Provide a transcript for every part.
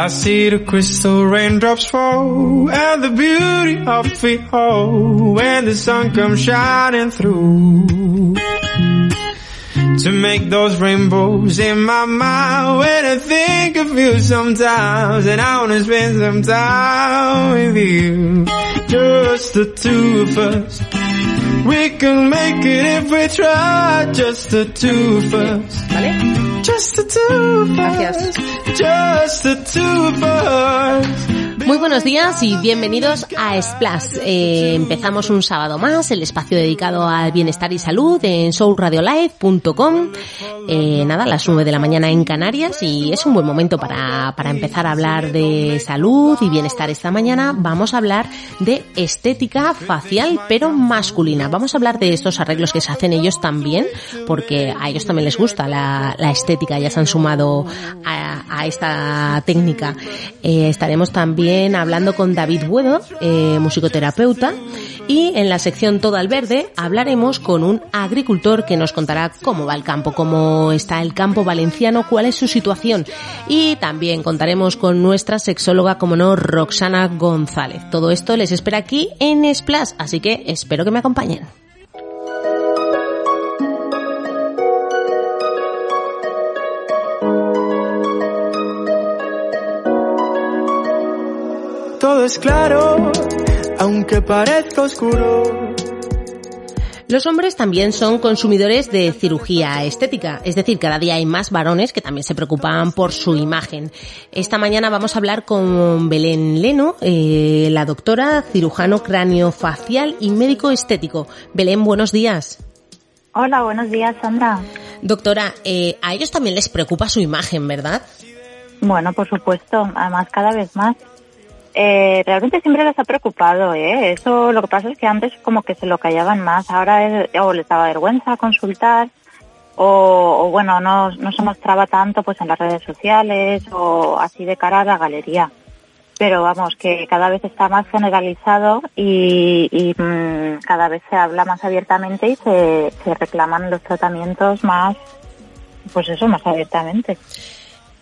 I see the crystal raindrops fall and the beauty of it all when the sun comes shining through. To make those rainbows in my mind when I think of you sometimes and I wanna spend some time with you. Just the two of us. We can make it if we try, just the two of us. ¿Vale? Just the two of us. Just the two of us. Muy buenos días y bienvenidos a Splash. Eh, empezamos un sábado más, el espacio dedicado al bienestar y salud en soulradiolive.com. Eh, nada, las 9 de la mañana en Canarias y es un buen momento para, para empezar a hablar de salud y bienestar esta mañana. Vamos a hablar de estética facial pero masculina. Vamos a hablar de estos arreglos que se hacen ellos también porque a ellos también les gusta la, la estética, ya se han sumado a, a esta técnica. Eh, estaremos también hablando con David Buedo, eh, musicoterapeuta, y en la sección Todo al Verde hablaremos con un agricultor que nos contará cómo va el campo, cómo está el campo valenciano, cuál es su situación. Y también contaremos con nuestra sexóloga, como no, Roxana González. Todo esto les espera aquí en Splash, así que espero que me acompañen. Todo es claro, aunque parezca oscuro. Los hombres también son consumidores de cirugía estética, es decir, cada día hay más varones que también se preocupan por su imagen. Esta mañana vamos a hablar con Belén Leno, eh, la doctora cirujano craneofacial y médico estético. Belén, buenos días. Hola, buenos días, Sandra. Doctora, eh, a ellos también les preocupa su imagen, ¿verdad? Bueno, por supuesto, además cada vez más. Eh, realmente siempre les ha preocupado, ¿eh? Eso lo que pasa es que antes como que se lo callaban más, ahora es, o les daba vergüenza consultar, o, o bueno, no, no se mostraba tanto pues en las redes sociales o así de cara a la galería. Pero vamos, que cada vez está más generalizado y, mm, cada vez se habla más abiertamente y se reclaman los tratamientos más, pues eso, más abiertamente.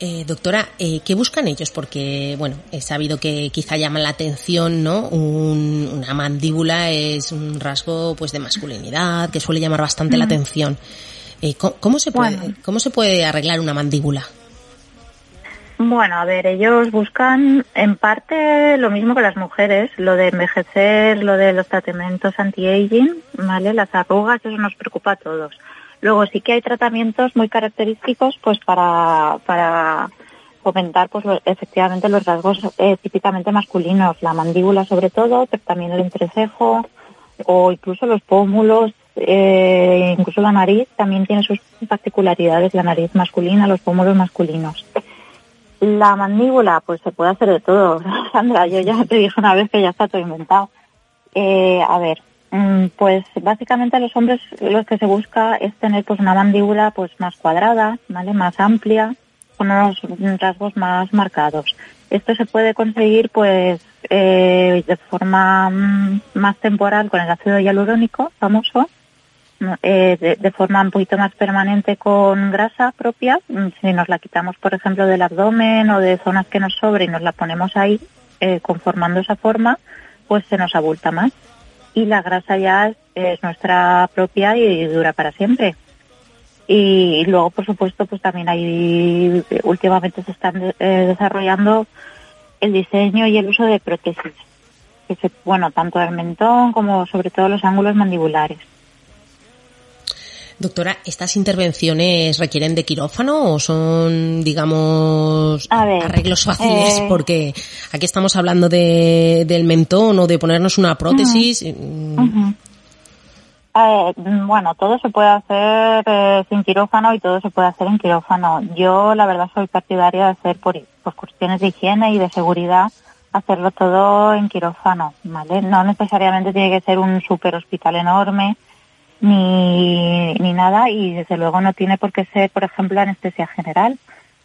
Eh, doctora, eh, ¿qué buscan ellos? Porque, bueno, he sabido que quizá llaman la atención, ¿no? Un- una mandíbula es un rasgo, pues, de masculinidad que suele llamar bastante la atención. Eh, ¿cómo, cómo se puede, Bueno. ¿Cómo se puede arreglar una mandíbula? Bueno, a ver, ellos buscan en parte lo mismo que las mujeres, lo de envejecer, lo de los tratamientos anti-aging, ¿vale? Las arrugas, eso nos preocupa a todos. Luego sí que hay tratamientos muy característicos pues para, para fomentar pues efectivamente los rasgos eh, típicamente masculinos, la mandíbula sobre todo, pero también el entrecejo o incluso los pómulos, eh, incluso la nariz también tiene sus particularidades, la nariz masculina, los pómulos masculinos. La mandíbula, pues se puede hacer de todo. Sandra, yo ya te dije una vez que ya está todo inventado. Eh, a ver, pues básicamente a los hombres lo que se busca es tener pues una mandíbula pues más cuadrada, ¿vale? Más amplia, con unos rasgos más marcados. Esto se puede conseguir pues eh, de forma mm, más temporal con el ácido hialurónico famoso, eh, de, de forma un poquito más permanente con grasa propia, mm, si nos la quitamos, por ejemplo, del abdomen o de zonas que nos sobre y nos la ponemos ahí, eh, conformando esa forma, pues se nos abulta más. Y la grasa ya es, es nuestra propia y dura para siempre. Y, luego, por supuesto, pues también hay, últimamente se están eh, desarrollando el diseño y el uso de prótesis. Que se, bueno, tanto el mentón como sobre todo los ángulos mandibulares. Doctora, ¿estas intervenciones requieren de quirófano o son, digamos, ver, arreglos fáciles? eh, Porque aquí estamos hablando de, del mentón o de ponernos una prótesis. Mm. Eh, bueno, todo se puede hacer eh, sin quirófano y todo se puede hacer en quirófano. Yo, la verdad, soy partidaria de hacer por, por cuestiones de higiene y de seguridad, hacerlo todo en quirófano, ¿vale? No necesariamente tiene que ser un super hospital enorme ni, ni nada y desde luego no tiene por qué ser, por ejemplo, anestesia general.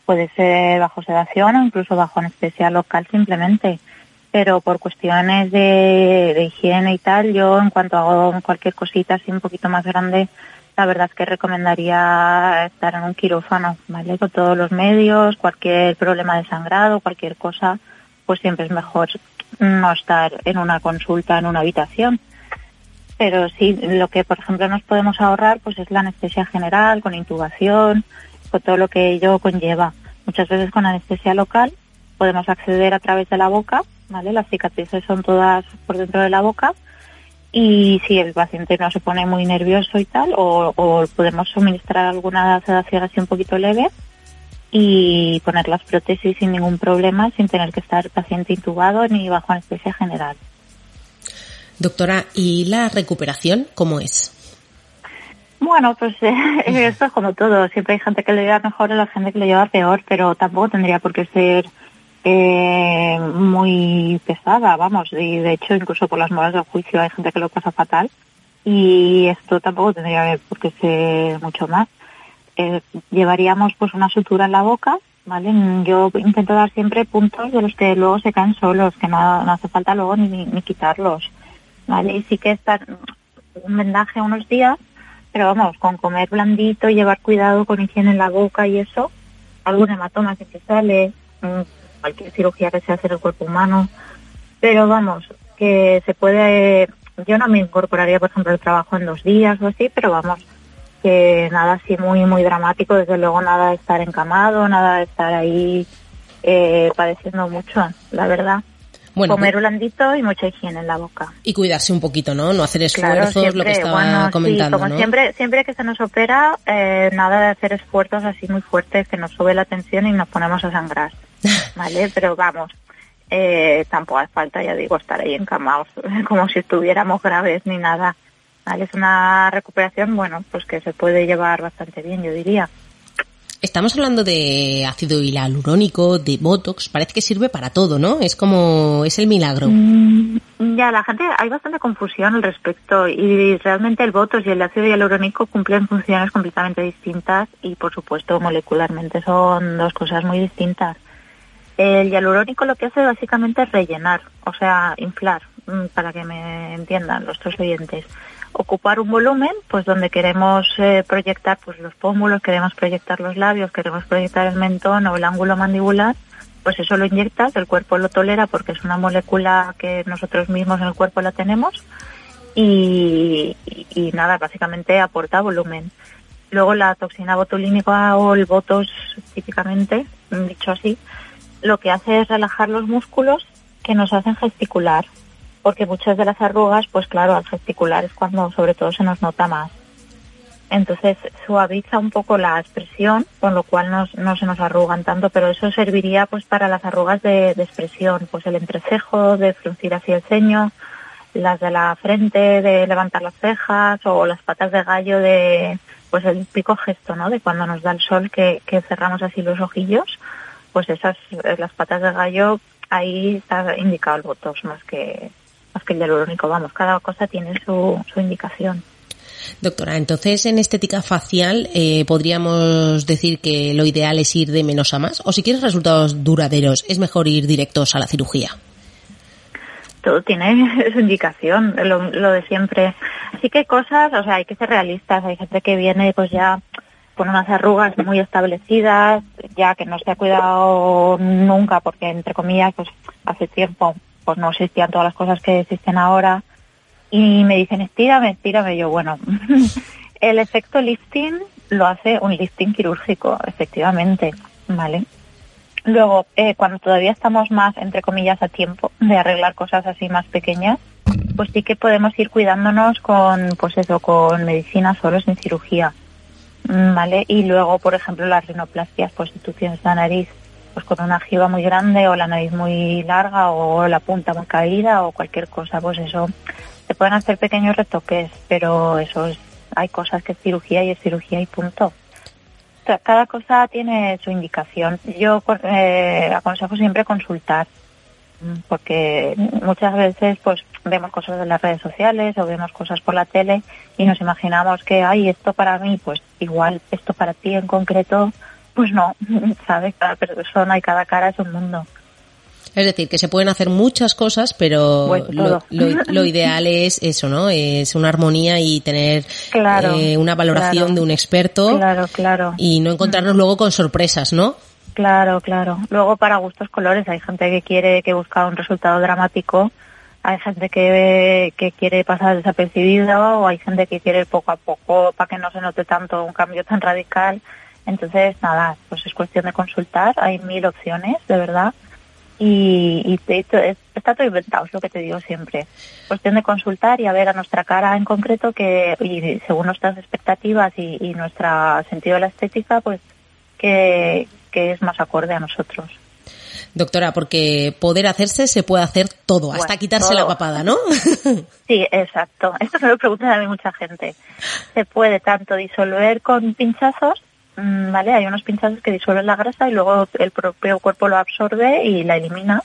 Puede ser bajo sedación o incluso bajo anestesia local simplemente pero por cuestiones de, de higiene y tal, yo en cuanto hago cualquier cosita así un poquito más grande, la verdad es que recomendaría estar en un quirófano, ¿vale? Con todos los medios, cualquier problema de sangrado, cualquier cosa, pues siempre es mejor no estar en una consulta en una habitación. Pero sí, lo que por ejemplo nos podemos ahorrar pues es la anestesia general, con intubación, con todo lo que ello conlleva. Muchas veces con anestesia local podemos acceder a través de la boca, ¿vale? Las cicatrices son todas por dentro de la boca y si el paciente no se pone muy nervioso y tal, o, podemos suministrar alguna sedación así un poquito leve y poner las prótesis sin ningún problema, sin tener que estar el paciente intubado ni bajo anestesia general. Doctora, ¿y la recuperación cómo es? Bueno, pues eh, esto es como todo. Siempre hay gente que le lleva mejor y la gente que le lleva peor, pero tampoco tendría por qué ser eh, muy pesada, vamos, y de hecho incluso por las modas del juicio hay gente que lo pasa fatal y esto tampoco tendría por qué ser mucho más. Eh, llevaríamos pues una sutura en la boca, ¿vale? Yo intento dar siempre puntos de los que luego se caen solos, que no, no hace falta luego ni, ni quitarlos, ¿vale? Y sí que estar un vendaje unos días, pero vamos, con comer blandito, llevar cuidado con higiene en la boca y eso, algún hematoma que se sale, cualquier cirugía que se hace en el cuerpo humano, pero vamos, que se puede, yo no me incorporaría, por ejemplo, el trabajo en dos días o así, pero vamos, que nada así muy, muy dramático, desde luego nada de estar encamado, nada de estar ahí eh, padeciendo mucho, la verdad. Bueno, Comer blandito y mucha higiene en la boca. Y cuidarse un poquito, ¿no? No hacer esfuerzos, lo que estaba comentando, como siempre, siempre que se nos opera, eh, nada de hacer esfuerzos así muy fuertes que nos sube la tensión y nos ponemos a sangrar. ¿vale? Pero vamos, eh, tampoco hace falta, ya digo, estar ahí encamados como si estuviéramos graves ni nada. ¿vale? Es una recuperación, bueno, pues que se puede llevar bastante bien, yo diría. Estamos hablando de ácido hialurónico, de Botox, parece que sirve para todo, ¿no? Es como, es el milagro. Mm, ya, la gente, hay bastante confusión al respecto y realmente el Botox y el ácido hialurónico cumplen funciones completamente distintas y por supuesto molecularmente son dos cosas muy distintas. El hialurónico lo que hace básicamente es rellenar, o sea, inflar, mm, para que me entiendan los tres oyentes. Ocupar un volumen, pues donde queremos eh, proyectar pues los pómulos, queremos proyectar los labios, queremos proyectar el mentón o el ángulo mandibular, pues eso lo inyectas, el cuerpo lo tolera porque es una molécula que nosotros mismos en el cuerpo la tenemos y, y nada, básicamente aporta volumen. Luego la toxina botulínica o el botos, típicamente, dicho así, lo que hace es relajar los músculos que nos hacen gesticular, porque muchas de las arrugas, pues claro, al gesticular es cuando sobre todo se nos nota más. Entonces suaviza un poco la expresión, con lo cual no, se nos arrugan tanto, pero eso serviría pues para las arrugas de, expresión, pues el entrecejo, de fruncir hacia el ceño, las de la frente, de levantar las cejas, o las patas de gallo de, pues el pico gesto, ¿no? De cuando nos da el sol que, que cerramos así los ojillos pues esas, las patas de gallo, ahí está indicado el botox más que, más que el hialurónico. Vamos, cada cosa tiene su, su indicación. Doctora, entonces en estética facial eh, podríamos decir que lo ideal es ir de menos a más o si quieres resultados duraderos es mejor ir directos a la cirugía. Todo tiene su indicación, lo, lo de siempre. Así que cosas, o sea, hay que ser realistas. Hay gente que viene pues ya con unas arrugas muy establecidas, ya que no se ha cuidado nunca, porque entre comillas, pues hace tiempo pues no existían todas las cosas que existen ahora. Y me dicen, estírame, estírame. Yo, bueno, el efecto lifting lo hace un lifting quirúrgico, efectivamente, ¿vale? Luego, eh, cuando todavía estamos más, entre comillas, a tiempo de arreglar cosas así más pequeñas, pues sí que podemos ir cuidándonos con, pues eso, con medicina solo sin cirugía. ¿vale? Y luego, por ejemplo, las rinoplastias, pues si la nariz pues con una jiba muy grande o la nariz muy larga o la punta muy caída o cualquier cosa, pues eso, se pueden hacer pequeños retoques, pero eso es, hay cosas que es cirugía y es cirugía y punto. Cada cosa tiene su indicación. Yo eh, aconsejo siempre consultar porque muchas veces pues vemos cosas en las redes sociales o vemos cosas por la tele y nos imaginamos que hay esto para mí, pues igual esto para ti en concreto, pues no, ¿sabes? Cada persona y cada cara es un mundo. Es decir, que se pueden hacer muchas cosas, pero Pues lo, todo. lo- lo ideal es eso, ¿no? Es una armonía y tener Claro, eh, una valoración claro. de un experto Claro, claro. y no encontrarnos luego con sorpresas, ¿no? Claro, claro. Luego para gustos colores hay gente que quiere que busca un resultado dramático, hay gente que, que quiere pasar desapercibido o hay gente que quiere poco a poco para que no se note tanto un cambio tan radical. Entonces, nada, pues es cuestión de consultar, hay mil opciones, de verdad. Y, y te- te- está todo inventado, es lo que te digo siempre. Cuestión de consultar y a ver a nuestra cara en concreto que, y según nuestras expectativas y, y nuestro sentido de la estética, pues que, que es más acorde a nosotros. Doctora, porque poder hacerse se puede hacer todo, hasta quitarse la papada, ¿no? Sí, exacto. Esto me lo preguntan a mí mucha gente. Se puede tanto disolver con pinchazos, ¿vale? Hay unos pinchazos que disuelven la grasa y luego el propio cuerpo lo absorbe y la elimina.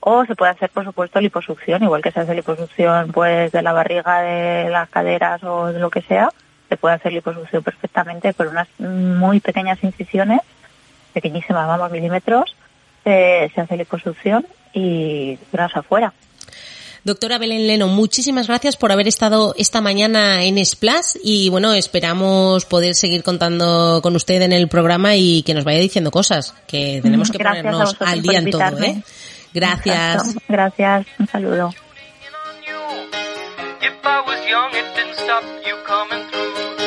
O se puede hacer, por supuesto, liposucción, igual que se hace liposucción pues de la barriga, de las caderas o de lo que sea. Se puede hacer liposucción perfectamente por unas muy pequeñas incisiones, pequeñísimas, vamos, milímetros. Se, se hace liposucción y grasa afuera. Doctora Belén Leno, muchísimas gracias por haber estado esta mañana en Splash y bueno, esperamos poder seguir contando con usted en el programa y que nos vaya diciendo cosas, que tenemos que Gracias ponernos al día en todo. ¿eh? Gracias. Exacto. Gracias. Un saludo. If I was young, it didn't stop you coming through.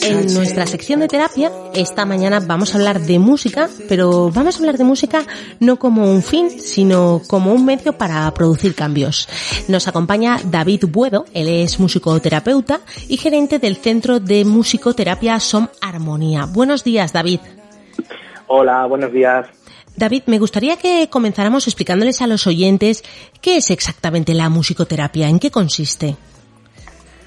En nuestra sección de terapia, esta mañana vamos a hablar de música, pero vamos a hablar de música no como un fin, sino como un medio para producir cambios. Nos acompaña David Buedo, él es musicoterapeuta y gerente del Centro de Musicoterapia Som Armonía. Buenos días, David. Hola, buenos días. David, me gustaría que comenzáramos explicándoles a los oyentes qué es exactamente la musicoterapia, en qué consiste.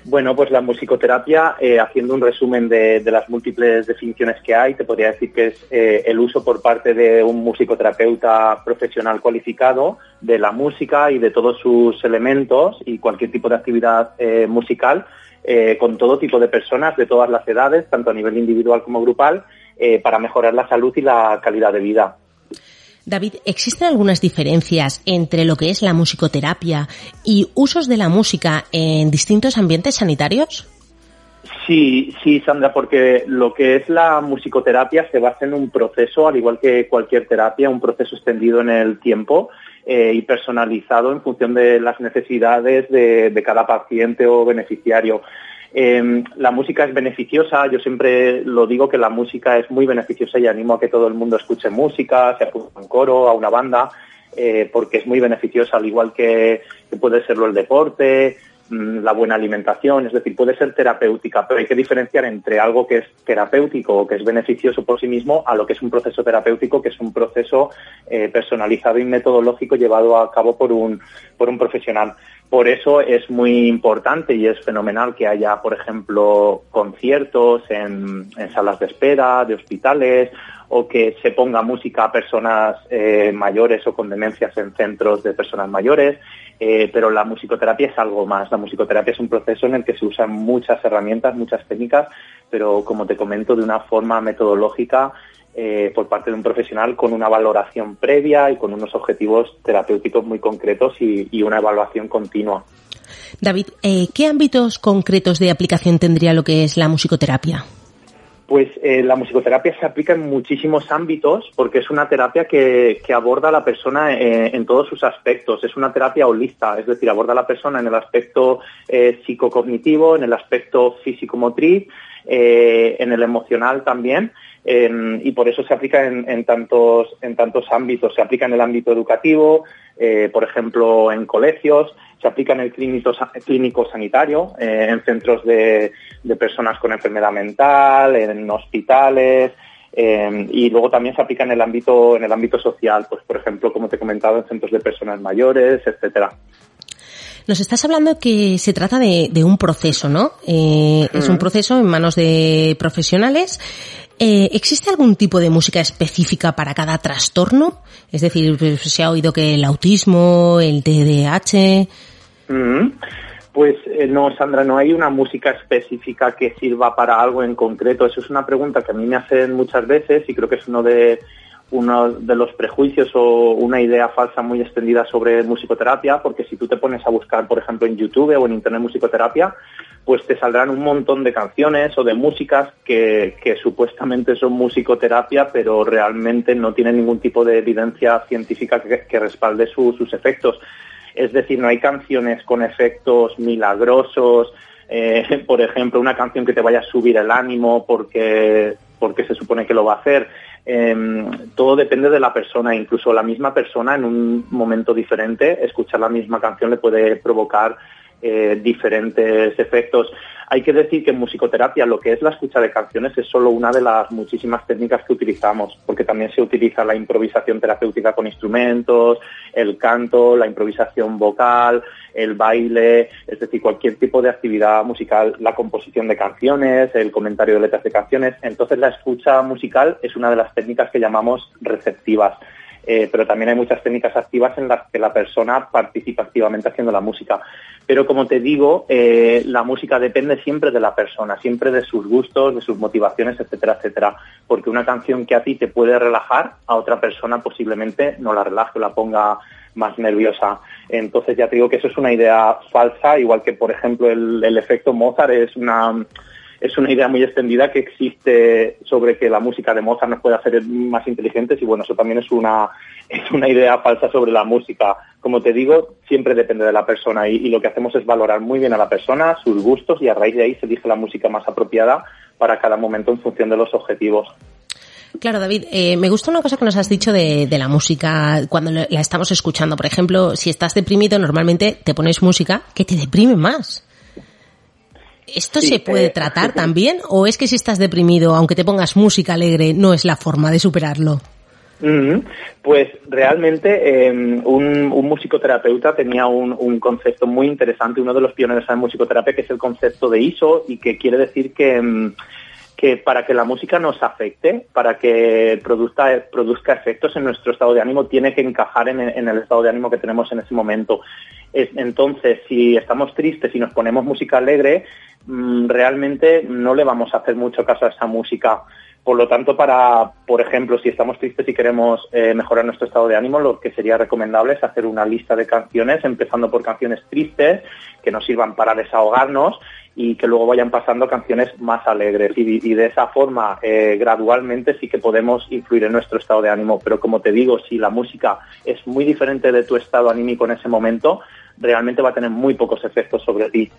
Bueno, pues la musicoterapia, eh, haciendo un resumen de, las múltiples definiciones que hay, te podría decir que es eh, el uso por parte de un musicoterapeuta profesional cualificado de la música y de todos sus elementos y cualquier tipo de actividad eh, musical con todo tipo de personas de todas las edades, tanto a nivel individual como grupal, para mejorar la salud y la calidad de vida. David, ¿existen algunas diferencias entre lo que es la musicoterapia y usos de la música en distintos ambientes sanitarios? Sí, sí, Sandra, porque lo que es la musicoterapia se basa en un proceso, al igual que cualquier terapia, un proceso extendido en el tiempo eh, y personalizado en función de las necesidades de, de cada paciente o beneficiario. Eh, la música es beneficiosa, yo siempre lo digo que la música es muy beneficiosa y animo a que todo el mundo escuche música, se apunte a un coro, a una banda, eh, porque es muy beneficiosa, al igual que, que puede serlo el deporte, mm, la buena alimentación, es decir, puede ser terapéutica, pero hay que diferenciar entre algo que es terapéutico o que es beneficioso por sí mismo a lo que es un proceso terapéutico, que es un proceso eh, personalizado y metodológico llevado a cabo por un, por un profesional. Por eso es muy importante y es fenomenal que haya, por ejemplo, conciertos en, en salas de espera, de hospitales, o que se ponga música a personas eh, mayores o con demencias en centros de personas mayores. Eh, pero la musicoterapia es algo más. La musicoterapia es un proceso en el que se usan muchas herramientas, muchas técnicas, pero como te comento, de una forma metodológica eh, por parte de un profesional con una valoración previa y con unos objetivos terapéuticos muy concretos y, y una evaluación continua. David, eh, ¿qué ámbitos concretos de aplicación tendría lo que es la musicoterapia? Pues eh, la musicoterapia se aplica en muchísimos ámbitos porque es una terapia que, que aborda a la persona eh, en todos sus aspectos. Es una terapia holista, es decir, aborda a la persona en el aspecto eh, psicocognitivo, en el aspecto físico-motriz, eh, en el emocional también. y por eso se aplica en, tantos, en tantos ámbitos. Se aplica en el ámbito educativo, eh, por ejemplo, en colegios, se aplica en el clínico, clínico sanitario, eh, en centros de, personas con enfermedad mental, en hospitales, y luego también se aplica en el ámbito, en el ámbito social, pues por ejemplo, como te he comentado, en centros de personas mayores, etcétera. Nos estás hablando que se trata de, de un proceso, ¿no? Eh, Es un proceso en manos de profesionales. Eh, ¿Existe algún tipo de música específica para cada trastorno? Es decir, pues, se ha oído que el autismo, el TDAH... Mm, Pues eh, no, Sandra, no hay una música específica que sirva para algo en concreto. Eso es una pregunta que a mí me hacen muchas veces y creo que es uno de uno de los prejuicios o una idea falsa muy extendida sobre musicoterapia, porque si tú te pones a buscar, por ejemplo, en YouTube o en Internet musicoterapia, pues te saldrán un montón de canciones o de músicas que, supuestamente son musicoterapia, pero realmente no tienen ningún tipo de evidencia científica que, respalde su- sus efectos. Es decir, no hay canciones con efectos milagrosos, eh, por ejemplo, una canción que te vaya a subir el ánimo porque, porque se supone que lo va a hacer. Em, todo depende de la persona, incluso la misma persona en un momento diferente, escuchar la misma canción le puede provocar eh, diferentes efectos. Hay que decir que en musicoterapia lo que es la escucha de canciones es solo una de las muchísimas técnicas que utilizamos, porque también se utiliza la improvisación terapéutica con instrumentos, el canto, la improvisación vocal, el baile, es decir, cualquier tipo de actividad musical, la composición de canciones, el comentario de letras de canciones. Entonces la escucha musical es una de las técnicas que llamamos receptivas. Eh, pero también hay muchas técnicas activas en las que la persona participa activamente haciendo la música. Pero como te digo, eh, la música depende siempre de la persona, siempre de sus gustos, de sus motivaciones, etcétera, etcétera. Porque una canción que a ti te puede relajar, a otra persona posiblemente no la relaje o la ponga más nerviosa. Entonces ya te digo que eso es una idea falsa, igual que por ejemplo el, el efecto Mozart es una es una idea muy extendida que existe sobre que la música de Mozart nos puede hacer más inteligentes y bueno, eso también es una, es una idea falsa sobre la música. Como te digo, siempre depende de la persona y, lo que hacemos es valorar muy bien a la persona, sus gustos y a raíz de ahí se elige la música más apropiada para cada momento en función de los objetivos. Claro, David, eh, me gusta una cosa que nos has dicho de, de la música cuando la estamos escuchando. Por ejemplo, si estás deprimido, normalmente te pones música que te deprime más. ¿Esto Sí, se puede eh, tratar también? ¿O es que si estás deprimido, aunque te pongas música alegre, no es la forma de superarlo? Pues realmente eh, un, un musicoterapeuta tenía un, un concepto muy interesante, uno de los pioneros en musicoterapia, que es el concepto de ISO y que quiere decir que, mm, que para que la música nos afecte, para que produzca, produzca efectos en nuestro estado de ánimo, tiene que encajar en, en el estado de ánimo que tenemos en ese momento. Es- entonces, si estamos tristes y nos ponemos música alegre, mm, realmente no le vamos a hacer mucho caso a esa música. Por lo tanto, para, por ejemplo, si estamos tristes y queremos eh, mejorar nuestro estado de ánimo, lo que sería recomendable es hacer una lista de canciones, empezando por canciones tristes, que nos sirvan para desahogarnos y que luego vayan pasando canciones más alegres. Y, y de esa forma, eh, gradualmente sí que podemos influir en nuestro estado de ánimo. Pero como te digo, si la música es muy diferente de tu estado anímico en ese momento, realmente va a tener muy pocos efectos sobre ti.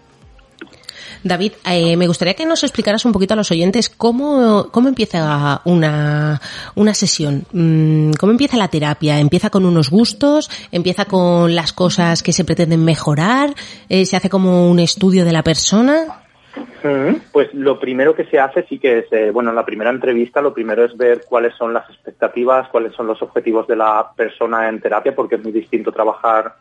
David, eh, me gustaría que nos explicaras un poquito a los oyentes cómo, cómo empieza una, una sesión, Mm, cómo empieza la terapia. ¿Empieza con unos gustos? ¿Empieza con las cosas que se pretenden mejorar? Eh, ¿Se hace como un estudio de la persona? Ujú. Pues lo primero que se hace sí que es, eh, bueno, en la primera entrevista lo primero es ver cuáles son las expectativas, cuáles son los objetivos de la persona en terapia, porque es muy distinto trabajar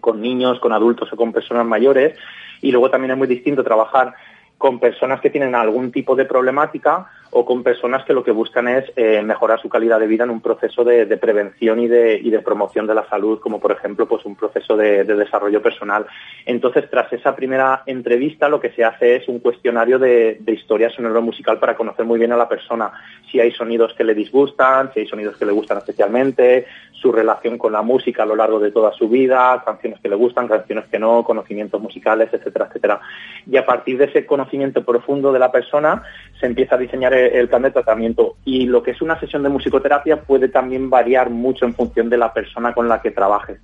con niños, con adultos o con personas mayores. Y luego también es muy distinto trabajar con personas que tienen algún tipo de problemática o con personas que lo que buscan es eh, mejorar su calidad de vida en un proceso de, prevención y de, promoción de la salud, como por ejemplo pues un proceso de, de desarrollo personal. Entonces, tras esa primera entrevista, lo que se hace es un cuestionario de, historia sonoro musical para conocer muy bien a la persona, si hay sonidos que le disgustan, si hay sonidos que le gustan especialmente, su relación con la música a lo largo de toda su vida, canciones que le gustan, canciones que no, conocimientos musicales, etcétera, etcétera. Y a partir de ese conocimiento profundo de la persona, se empieza a diseñar el plan de tratamiento. Y lo que es una sesión de musicoterapia puede también variar mucho en función de la persona con la que trabajes.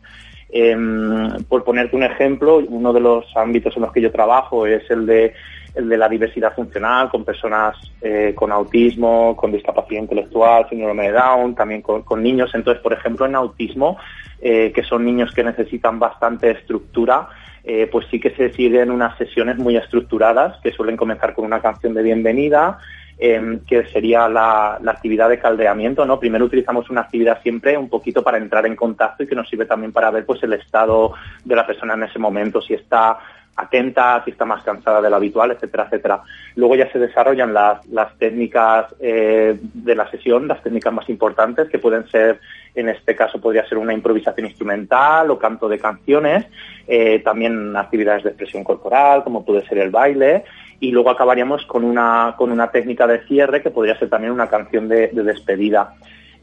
Em, por ponerte un ejemplo, uno de los ámbitos en los que yo trabajo es el de, el de la diversidad funcional, con personas eh, con autismo, con discapacidad intelectual, síndrome de Down, también con, niños. Entonces, por ejemplo, en autismo, eh, que son niños que necesitan bastante estructura, eh, pues sí que se siguen unas sesiones muy estructuradas, que suelen comenzar con una canción de bienvenida, em, que sería la, la actividad de caldeamiento, ¿no? Primero utilizamos una actividad siempre un poquito para entrar en contacto y que nos sirve también para ver pues el estado de la persona en ese momento, si está atenta, si está más cansada de lo habitual, etcétera, etcétera. Luego ya se desarrollan las, las técnicas eh, de la sesión, las técnicas más importantes, que pueden ser, en este caso podría ser una improvisación instrumental o canto de canciones, eh, también actividades de expresión corporal, como puede ser el baile, y luego acabaríamos con una, con una técnica de cierre que podría ser también una canción de, de despedida.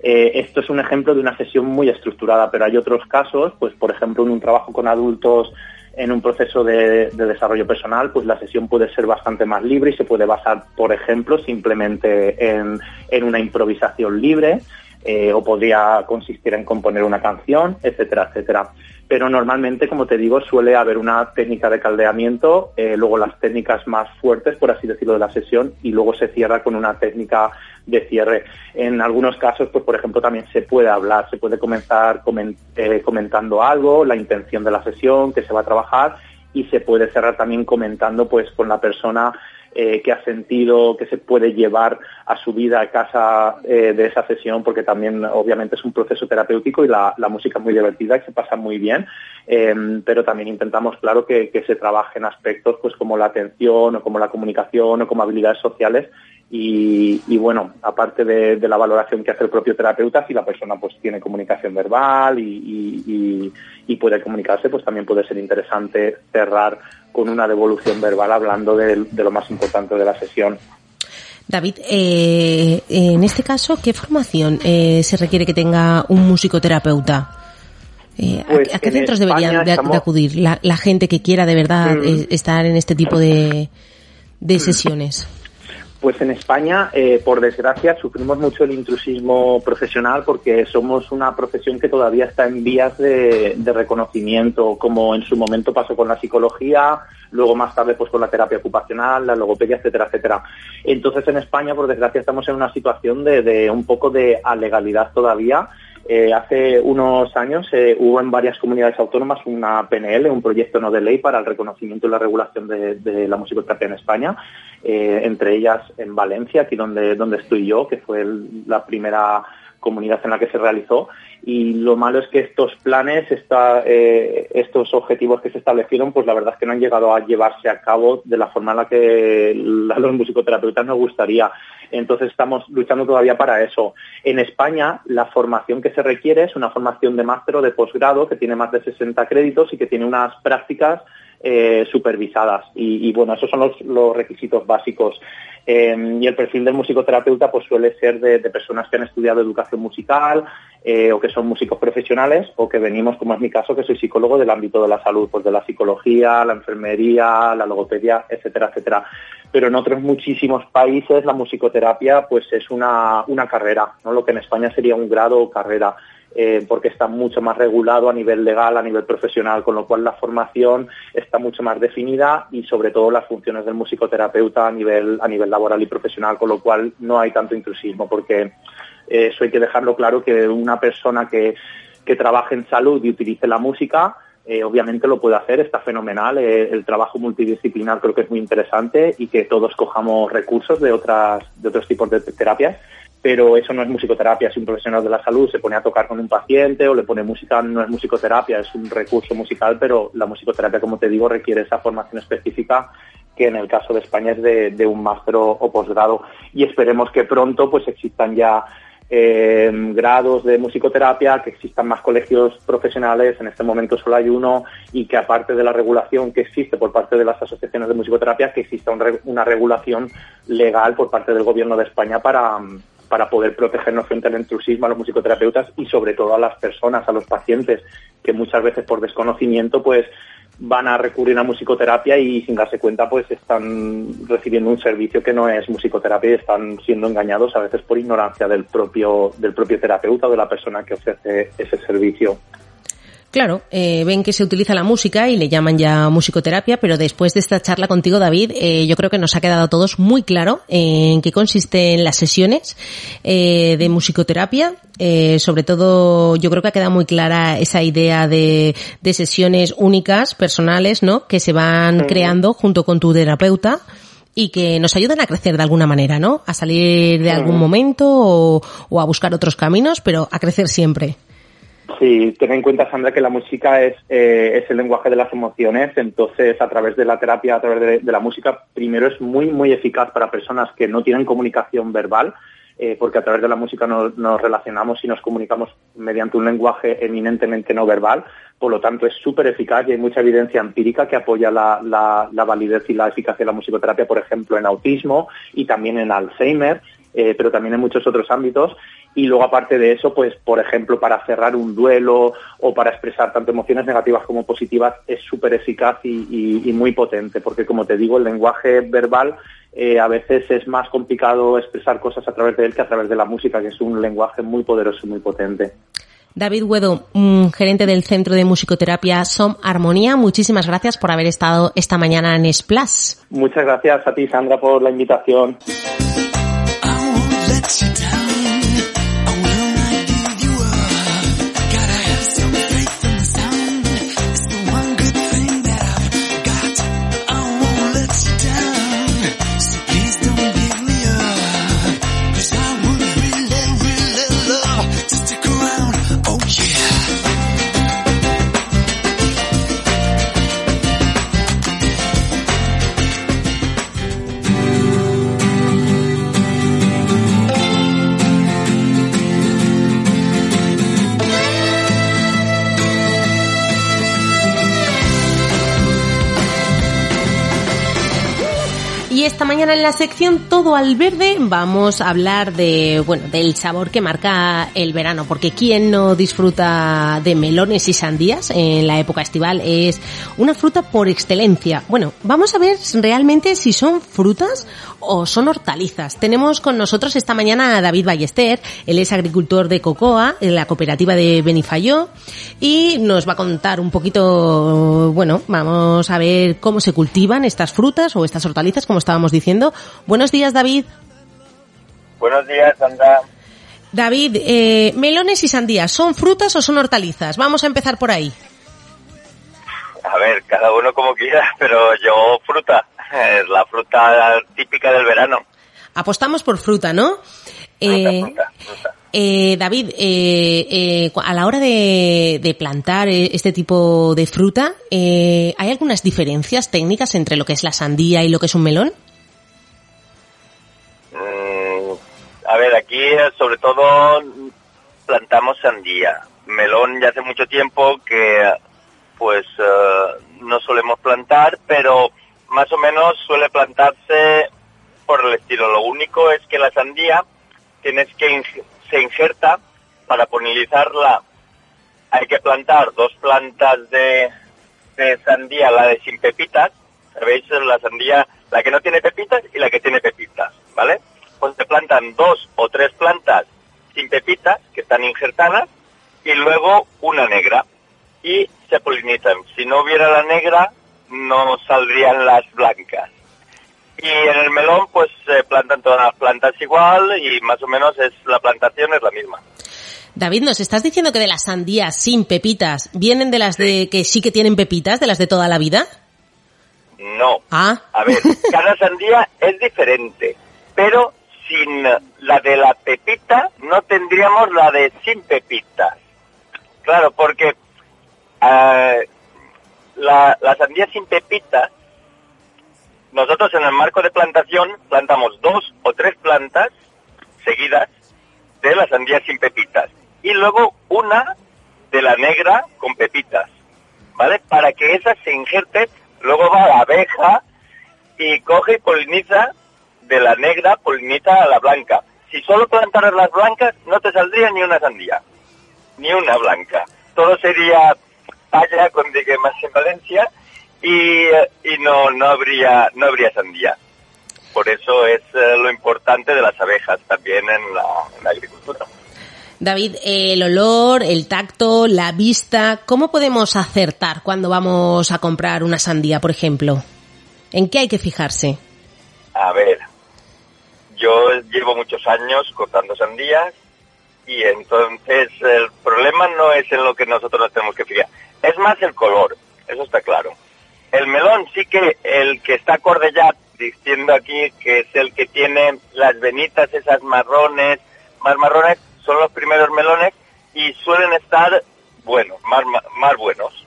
Eh, esto es un ejemplo de una sesión muy estructurada, pero hay otros casos, pues por ejemplo en un trabajo con adultos en un proceso de, de desarrollo personal, pues la sesión puede ser bastante más libre y se puede basar, por ejemplo, simplemente en, en una improvisación libre eh, o podría consistir en componer una canción, etcétera, etcétera. Pero normalmente, como te digo, suele haber una técnica de caldeamiento, eh, luego las técnicas más fuertes, por así decirlo, de la sesión y luego se cierra con una técnica de cierre. En algunos casos, pues por ejemplo, también se puede hablar, se puede comenzar comen- eh, comentando algo, la intención de la sesión que se va a trabajar y se puede cerrar también comentando pues con la persona eh, que ha sentido que se puede llevar a su vida a casa eh, de esa sesión, porque también obviamente es un proceso terapéutico y la, la música es muy divertida y se pasa muy bien, eh, pero también intentamos, claro, que, que se trabajen aspectos pues como la atención o como la comunicación o como habilidades sociales y, y bueno, aparte de, de la valoración que hace el propio terapeuta, si la persona pues tiene comunicación verbal y, y- y- puede comunicarse, pues también puede ser interesante cerrar con una devolución verbal hablando de, de lo más importante de la sesión. David, eh, en este caso, ¿qué formación eh, se requiere que tenga un musicoterapeuta? Eh, ¿a- Pues ¿A, qué en centros España deberían de, de estamos- acudir la, la gente que quiera de verdad Mm. estar en este tipo de, de sesiones? Pues en España, eh, por desgracia, sufrimos mucho el intrusismo profesional porque somos una profesión que todavía está en vías de, reconocimiento, como en su momento pasó con la psicología, luego más tarde pues con la terapia ocupacional, la logopedia, etcétera, etcétera. Entonces en España, por desgracia, estamos en una situación de, de un poco de alegalidad todavía. Eh, hace unos años eh, hubo en varias comunidades autónomas una PNL, un proyecto no de ley para el reconocimiento y la regulación de, la musicoterapia en España, eh, entre ellas en Valencia, aquí donde, donde estoy yo, que fue la primera comunidad en la que se realizó. Y lo malo es que estos planes, eh, estos objetivos que se establecieron, pues la verdad es que no han llegado a llevarse a cabo de la forma en la que la- los musicoterapeutas nos gustaría. Entonces estamos luchando todavía para eso. En España, la formación que se requiere es una formación de máster o de posgrado que tiene más de 60 créditos y que tiene unas prácticas eh, supervisadas. Y, bueno, esos son los, requisitos básicos. Eh, y el perfil del musicoterapeuta pues suele ser de, de personas que han estudiado educación musical eh, o que son músicos profesionales o que venimos, como es mi caso, que soy psicólogo del ámbito de la salud, pues de la psicología, la enfermería, la logopedia, etcétera, etcétera. Pero en otros muchísimos países la musicoterapia pues es una, una carrera, ¿no? lo que en España sería un grado o carrera eh, porque está mucho más regulado a nivel legal, a nivel profesional, con lo cual la formación está mucho más definida y sobre todo las funciones del musicoterapeuta a nivel, a nivel laboral y profesional, con lo cual no hay tanto intrusismo, porque eh, eso hay que dejarlo claro que una persona que, que trabaje en salud y utilice la música, eh, obviamente lo puede hacer, está fenomenal. el trabajo multidisciplinar creo que es muy interesante y que todos cojamos recursos de otras, de otros tipos de terapias pero eso no es musicoterapia, si un profesional de la salud se pone a tocar con un paciente o le pone música, no es musicoterapia, es un recurso musical, pero la musicoterapia, como te digo, requiere esa formación específica que en el caso de España es de, un máster o, posgrado. Y esperemos que pronto pues existan ya eh, grados de musicoterapia, que existan más colegios profesionales, en este momento solo hay uno, y que aparte de la regulación que existe por parte de las asociaciones de musicoterapia, que exista un una regulación legal por parte del gobierno de España para, para poder protegernos frente al intrusismo a los musicoterapeutas y sobre todo a las personas, a los pacientes, que muchas veces por desconocimiento pues van a recurrir a musicoterapia y sin darse cuenta pues están recibiendo un servicio que no es musicoterapia y están siendo engañados a veces por ignorancia del propio del propio terapeuta o de la persona que ofrece ese servicio. Claro, eh, ven que se utiliza la música y le llaman ya musicoterapia, pero después de esta charla contigo, David, eh, yo creo que nos ha quedado a todos muy claro en qué consisten las sesiones eh, de musicoterapia. Eh, sobre todo, yo creo que ha quedado muy clara esa idea de, de sesiones únicas, personales, ¿no? Que se van creando junto con tu terapeuta y que nos ayudan a crecer de alguna manera, ¿no? A salir de algún momento o, o a buscar otros caminos, pero a crecer siempre. Sí, ten en cuenta, Sandra, que la música es, eh, es el lenguaje de las emociones, entonces a través de la terapia, a través de, la música, primero es muy, muy eficaz para personas que no tienen comunicación verbal, eh, porque a través de la música nos, relacionamos y nos comunicamos mediante un lenguaje eminentemente no verbal, por lo tanto es súper eficaz y hay mucha evidencia empírica que apoya la, la, la validez y la eficacia de la musicoterapia, por ejemplo, en autismo y también en Alzheimer, eh, pero también en muchos otros ámbitos. Y luego, aparte de eso, pues, por ejemplo, para cerrar un duelo o para expresar tanto emociones negativas como positivas, es súper eficaz y, y- y muy potente, porque como te digo, el lenguaje verbal eh, a veces es más complicado expresar cosas a través de él que a través de la música, que es un lenguaje muy poderoso y muy potente. David Huedo, mm, gerente del Centro de Musicoterapia SOM Armonía, muchísimas gracias por haber estado esta mañana en Splash. Muchas gracias a ti, Sandra, por la invitación. Mañana en la sección Todo al Verde vamos a hablar de, bueno, del sabor que marca el verano, porque quién no disfruta de melones y sandías en la época estival es una fruta por excelencia. Bueno, vamos a ver realmente si son frutas o son hortalizas. Tenemos con nosotros esta mañana a David Ballester, él es agricultor de cocoa en la cooperativa de Benifayó y nos va a contar un poquito, bueno, vamos a ver cómo se cultivan estas frutas o estas hortalizas, como estábamos diciendo. Buenos días, David. Buenos días, Sandra. David, eh, melones y sandías, ¿son frutas o son hortalizas? Vamos a empezar por ahí. A ver, cada uno como quiera, pero yo fruta. La fruta típica del verano. Apostamos por fruta, ¿no? Fruta, Eh, fruta, fruta. eh, David, eh, eh, a la hora de, de plantar eh, este tipo de fruta, ¿hay algunas diferencias técnicas entre lo que es la sandía y lo que es un melón? Mm, a ver, aquí sobre todo plantamos sandía. Melón ya hace mucho tiempo que pues no solemos plantar, pero más o menos suele plantarse por el estilo. Lo único es que la sandía tienes que se injerta para polinizarla. Hay que plantar dos plantas de, de sandía, la de sin pepitas, ¿sabéis? La sandía, la que no tiene pepitas y la que tiene pepitas, ¿vale? Pues se plantan dos o tres plantas sin pepitas, que están injertadas, y luego una negra. Y se polinizan. Si no hubiera la negra, no saldrían las blancas. Y en el melón, pues se plantan todas las plantas igual y más o menos es la plantación es la misma. David, ¿nos estás diciendo que de las sandías sin pepitas vienen de las de que sí que tienen pepitas, de las de toda la vida? No. Ah, A ver, cada sandía es diferente, pero sin la de la pepita no tendríamos la de sin pepitas. Claro, porque eh, la, la sandía sin pepitas, nosotros en el marco de plantación plantamos dos o tres plantas seguidas de la sandía sin pepitas y luego una de la negra con pepitas, ¿vale? Para que esa se injerte, luego va la abeja y coge y poliniza de la negra, poliniza a la blanca. si solo plantaras las blancas, no te saldría ni una sandía, ni una blanca. Todo sería paya con digue más en Valencia y, eh, y no, no habría, no habría sandía. Por eso es eh, lo importante de las abejas también en la, en la agricultura. David, el olor, el tacto, la vista, ¿cómo podemos acertar cuando vamos a comprar una sandía, por ejemplo? ¿En qué hay que fijarse? A ver, yo llevo muchos años cortando sandías y entonces el problema no es en lo que nosotros nos tenemos que fijar, es más el color, eso está claro. El melón sí que el que está cordellat, diciendo aquí que es el que tiene las venitas esas marrones, más marrones, son los primeros melones y suelen estar buenos, más, más buenos,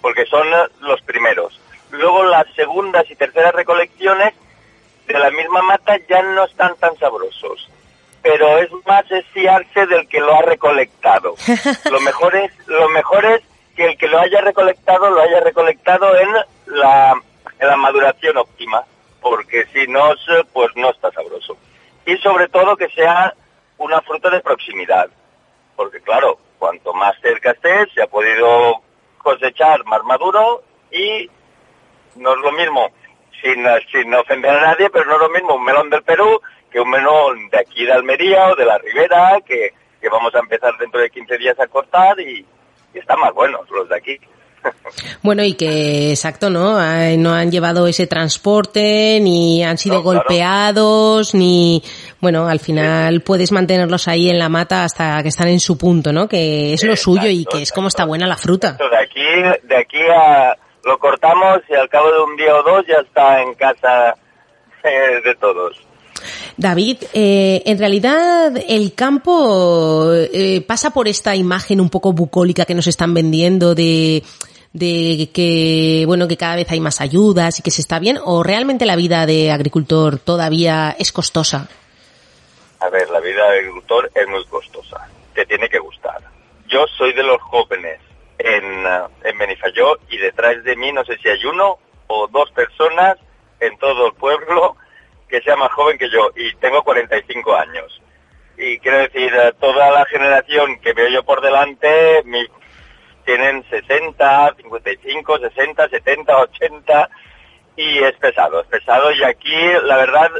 porque son los primeros. Luego las segundas y terceras recolecciones de la misma mata ya no están tan sabrosos. Pero es más es fiarse del que lo ha recolectado. lo mejor es, lo mejor es que el que lo haya recolectado lo haya recolectado en la, en la maduración óptima, porque si no, pues no está sabroso. Y sobre todo que sea una fruta de proximidad, porque claro, cuanto más cerca estés, se ha podido cosechar más maduro y no es lo mismo, sin, sin ofender a nadie, pero no es lo mismo un melón del Perú que un melón de aquí de Almería o de la Ribera, que, que vamos a empezar dentro de 15 días a cortar y están más buenos los de aquí. Bueno, y que, exacto, ¿no? No han llevado ese transporte, ni han sido No, claro. golpeados, ni, bueno, al final puedes mantenerlos ahí en la mata hasta que están en su punto, ¿no? Que es lo Exacto, suyo y que es como está buena la fruta. De aquí, de aquí a lo cortamos y al cabo de un día o dos ya está en casa eh, de todos. David, eh, en realidad el campo eh, pasa por esta imagen un poco bucólica que nos están vendiendo de, de que, bueno, que cada vez hay más ayudas y que se está bien, o realmente la vida de agricultor todavía es costosa. A ver, la vida de agricultor es muy costosa. Te tiene que gustar. Yo soy de los jóvenes en, eh, en Benifayó y detrás de mí no sé si hay uno o dos personas en todo el pueblo que sea más joven que yo y tengo 45 años. Y quiero decir, eh, toda la generación que veo yo por delante mi- tienen 60, 55, 60, 70, 80 y es pesado, es pesado y aquí la verdad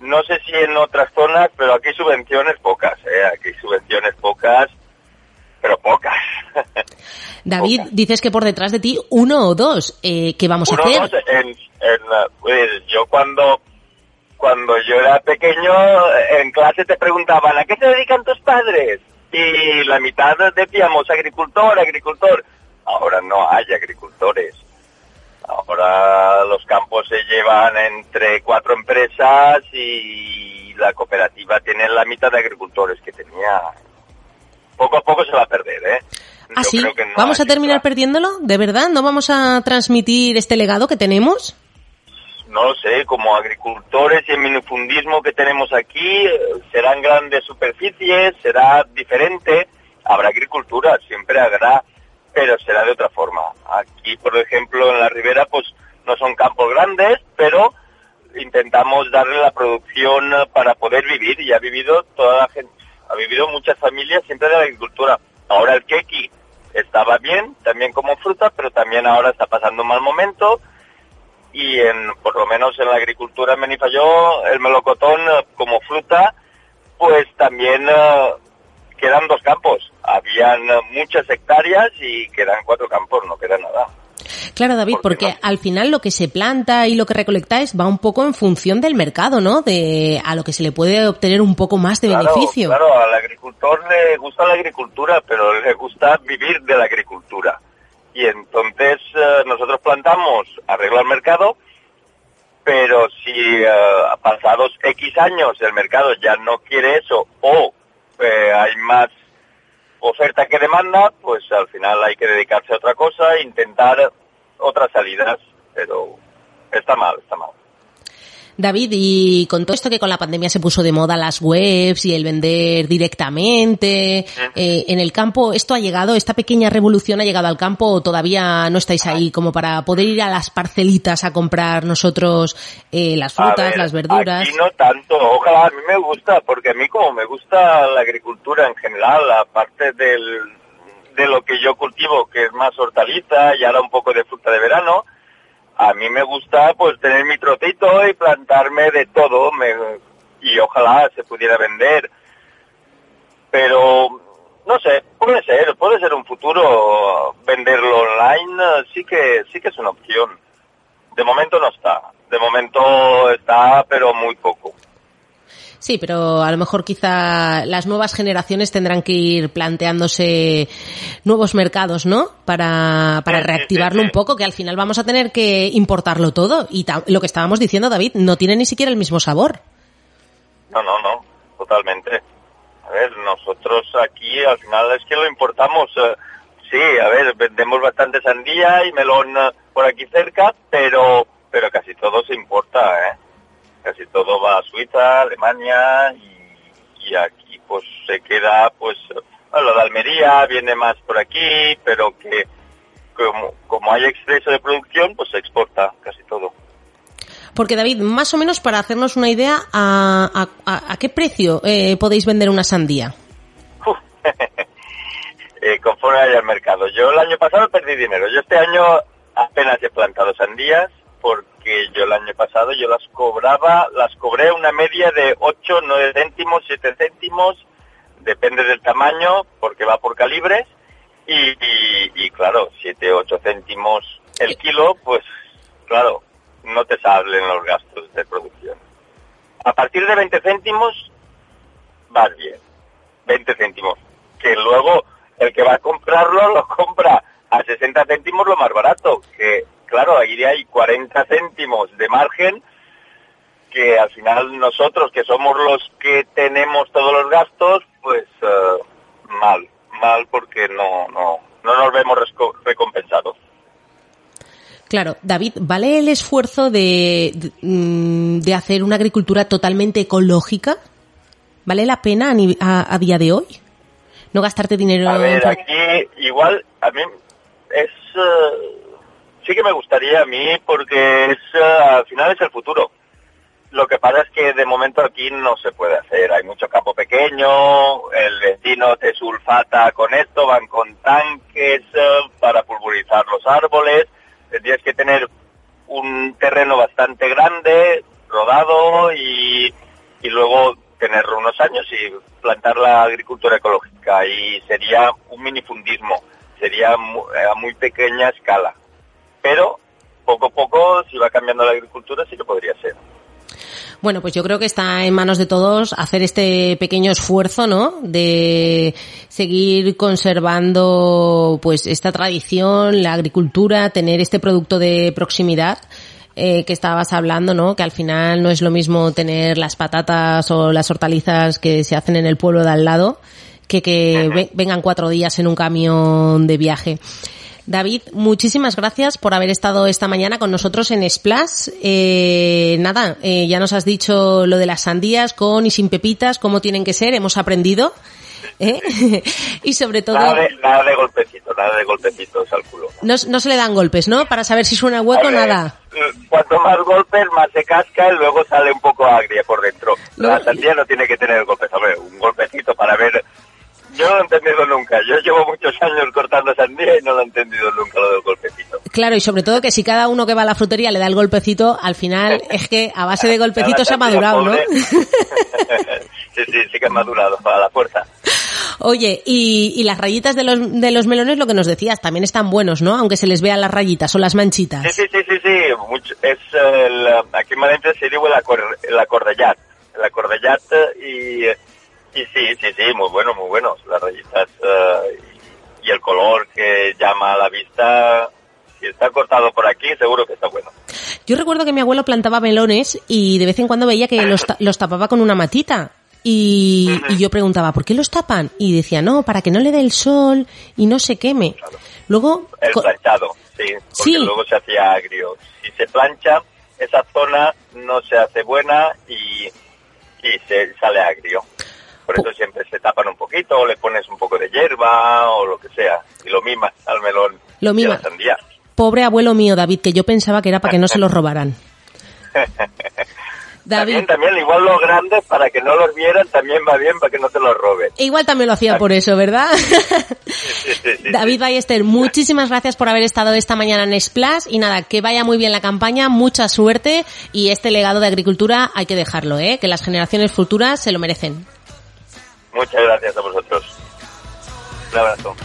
no sé si en otras zonas, pero aquí subvenciones pocas, ¿eh? aquí subvenciones pocas, pero pocas. David, dices que por detrás de ti uno o dos. Eh, ¿Qué vamos Uno, a hacer? dos, en, en, uh, pues, yo cuando cuando yo era pequeño en clase te preguntaban ¿a qué se dedican tus padres? Y la mitad decíamos agricultor, agricultor. Ahora no hay agricultores. Ahora los campos se llevan entre cuatro empresas y la cooperativa tiene la mitad de agricultores que tenía. Poco a poco se va a perder, ¿eh? ¿Ah, Yo sí? creo que no ¿Vamos a terminar perdiéndolo? ¿De verdad? ¿No vamos a transmitir este legado que tenemos? No lo sé, como agricultores y el minifundismo que tenemos aquí, serán grandes superficies, será diferente, habrá agricultura, siempre habrá, pero será de otra forma. Aquí, por ejemplo, en la ribera, pues no son campos grandes, pero intentamos darle la producción para poder vivir y ha vivido toda la gente, ha vivido muchas familias siempre de la agricultura. Ahora el keki estaba bien, también como fruta, pero también ahora está pasando un mal momento y en por lo menos en la agricultura en Benifayó el melocotón eh, como fruta pues también eh, quedan dos campos habían eh, muchas hectáreas y quedan cuatro campos no queda nada Claro, David, ¿Por qué porque no? al final lo que se planta y lo que recolectáis va un poco en función del mercado, ¿no? De a lo que se le puede obtener un poco más de claro, beneficio. claro al agricultor le gusta la agricultura pero le gusta vivir de la agricultura y entonces eh, nosotros plantamos arregla el mercado pero si eh, pasados X años el mercado ya no quiere eso o eh, hay más oferta que demanda, pues al final hay que dedicarse a otra cosa e intentar otras salidas, pero está mal, está mal. David, y con todo esto que con la pandemia se puso de moda las webs y el vender directamente, eh, en el campo, ¿esto ha llegado, esta pequeña revolución ha llegado al campo o todavía no estáis ahí como para poder ir a las parcelitas a comprar nosotros eh, las frutas, ver, las verduras? Aquí no tanto, ojalá a mí me gusta, porque a mí como me gusta la agricultura en general, aparte del, de lo que yo cultivo, que es más hortaliza y ahora un poco de fruta de verano, a mí me gusta pues tener mi trocito y plantarme de todo, y ojalá se pudiera vender. Pero no sé, puede ser, puede ser un futuro venderlo online, sí que sí que es una opción. De momento no está, de momento está, pero muy poco. Sí, pero a lo mejor quizá las nuevas generaciones tendrán que ir planteándose nuevos mercados, ¿no? Para, para reactivarlo un poco, que al final vamos a tener que importarlo todo. Y lo que estábamos diciendo, David, no tiene ni siquiera el mismo sabor. No, no, no, totalmente. A ver, nosotros aquí al final es que lo importamos. eh, sí, a ver, vendemos bastante sandía y melón eh, por aquí cerca, pero pero casi todo se importa, ¿eh? Casi todo va a Suiza, Alemania y, y aquí pues se queda, pues, bueno, lo de Almería viene más por aquí, pero que como, como hay exceso de producción, pues se exporta casi todo. Porque, David, más o menos para hacernos una idea, ¿a, a- a- a qué precio eh, podéis vender una sandía? Eh, conforme haya el mercado. Yo el año pasado perdí dinero. Yo este año apenas he plantado sandías porque yo el año pasado yo las cobraba, las cobré una media de 8, 9 céntimos, 7 céntimos, depende del tamaño porque va por calibres y, y, y, claro, 7, 8 céntimos el kilo, pues claro, no te salen los gastos de producción. A partir de 20 céntimos vas bien. 20 céntimos. Que luego el que va a comprarlo lo compra a 60 céntimos lo más barato. Que claro, ahí hay 40 céntimos de margen que al final nosotros que somos los que tenemos todos los gastos, pues eh, mal, mal porque no, no, no nos vemos recompensados. Claro, David, ¿vale el esfuerzo de, de, mm, de hacer una agricultura totalmente ecológica? ¿Vale la pena a, ni- a- a día de hoy? No gastarte dinero A en... ver, aquí igual a mí es eh, sí que me gustaría a mí porque es eh, al final es el futuro. Lo que pasa es que de momento aquí no se puede hacer. Hay mucho campo pequeño, el vecino te sulfata con esto, van con tanques eh, para pulverizar los árboles. Tendrías que tener un terreno bastante grande, rodado y, y luego tener unos años y plantar la agricultura ecológica. Y sería un minifundismo, sería a muy pequeña escala. Pero poco a poco, si va cambiando la agricultura, sí que podría ser. Bueno, pues yo creo que está en manos de todos hacer este pequeño esfuerzo, ¿no? De seguir conservando, pues, esta tradición, la agricultura, tener este producto de proximidad. eh, que estabas hablando, ¿no? Que al final no es lo mismo tener las patatas o las hortalizas que se hacen en el pueblo de al lado que que ve- vengan cuatro días en un camión de viaje. David, muchísimas gracias por haber estado esta mañana con nosotros en Splash. Eh, nada, eh, ya nos has dicho lo de las sandías con y sin pepitas, cómo tienen que ser, hemos aprendido. ¿eh? y sobre todo, Nada de, nada de golpecitos, nada de golpecitos al culo. no, no se le dan golpes, ¿no? Para saber si suena hueco, ver, nada. mm, Cuanto más golpes, más se casca y luego sale un poco agria por dentro. La sandía no tiene que tener golpes. A ver, un golpecito para ver. Yo no lo he entendido nunca. Yo llevo muchos años cortando sandía y no lo he entendido nunca lo del golpecito. Claro, y sobre todo que si cada uno que va a la frutería le da el golpecito, al final es que a base de golpecitos se ha madurado, ¿no? sí, sí, sí que ha madurado para la fuerza. Oye, y, y las rayitas de los, de los melones, lo que nos decías, también están buenos, ¿no? Aunque se les vean las rayitas o las manchitas. Sí, sí, sí, sí, sí. Mucho, es el, aquí en Valencia se dice el, acor, el acordellat. El acordellat y, y sí, sí, sí, muy bueno, muy buenos. Las rayitas eh, y, el color que llama a la vista. Si está cortado por aquí, seguro que está bueno. Yo recuerdo que mi abuelo plantaba melones y de vez en cuando veía que los, ta- los tapaba con una matita. Y, y yo preguntaba, ¿por qué los tapan? Y decía, no, para que no le dé el sol y no se queme. Luego, El planchado, sí, porque Sí. luego se hacía agrio. Si se plancha, esa zona no se hace buena y, y se sale agrio. Por eso siempre se tapan un poquito o le pones un poco de hierba o lo que sea. Y lo mimas al melón Lo y a mima. la sandía. Pobre abuelo mío, David, que yo pensaba que era para que no se los robaran. David, También, también, igual los grandes, para que no los vieran, también va bien para que no te los roben. igual también lo hacía por eso, ¿verdad? Sí, sí, sí, David. Ballester, muchísimas gracias por haber estado esta mañana en Splash y nada, que vaya muy bien la campaña, mucha suerte y este legado de agricultura hay que dejarlo, ¿eh? que las generaciones futuras se lo merecen. Muchas gracias a vosotros. Un abrazo.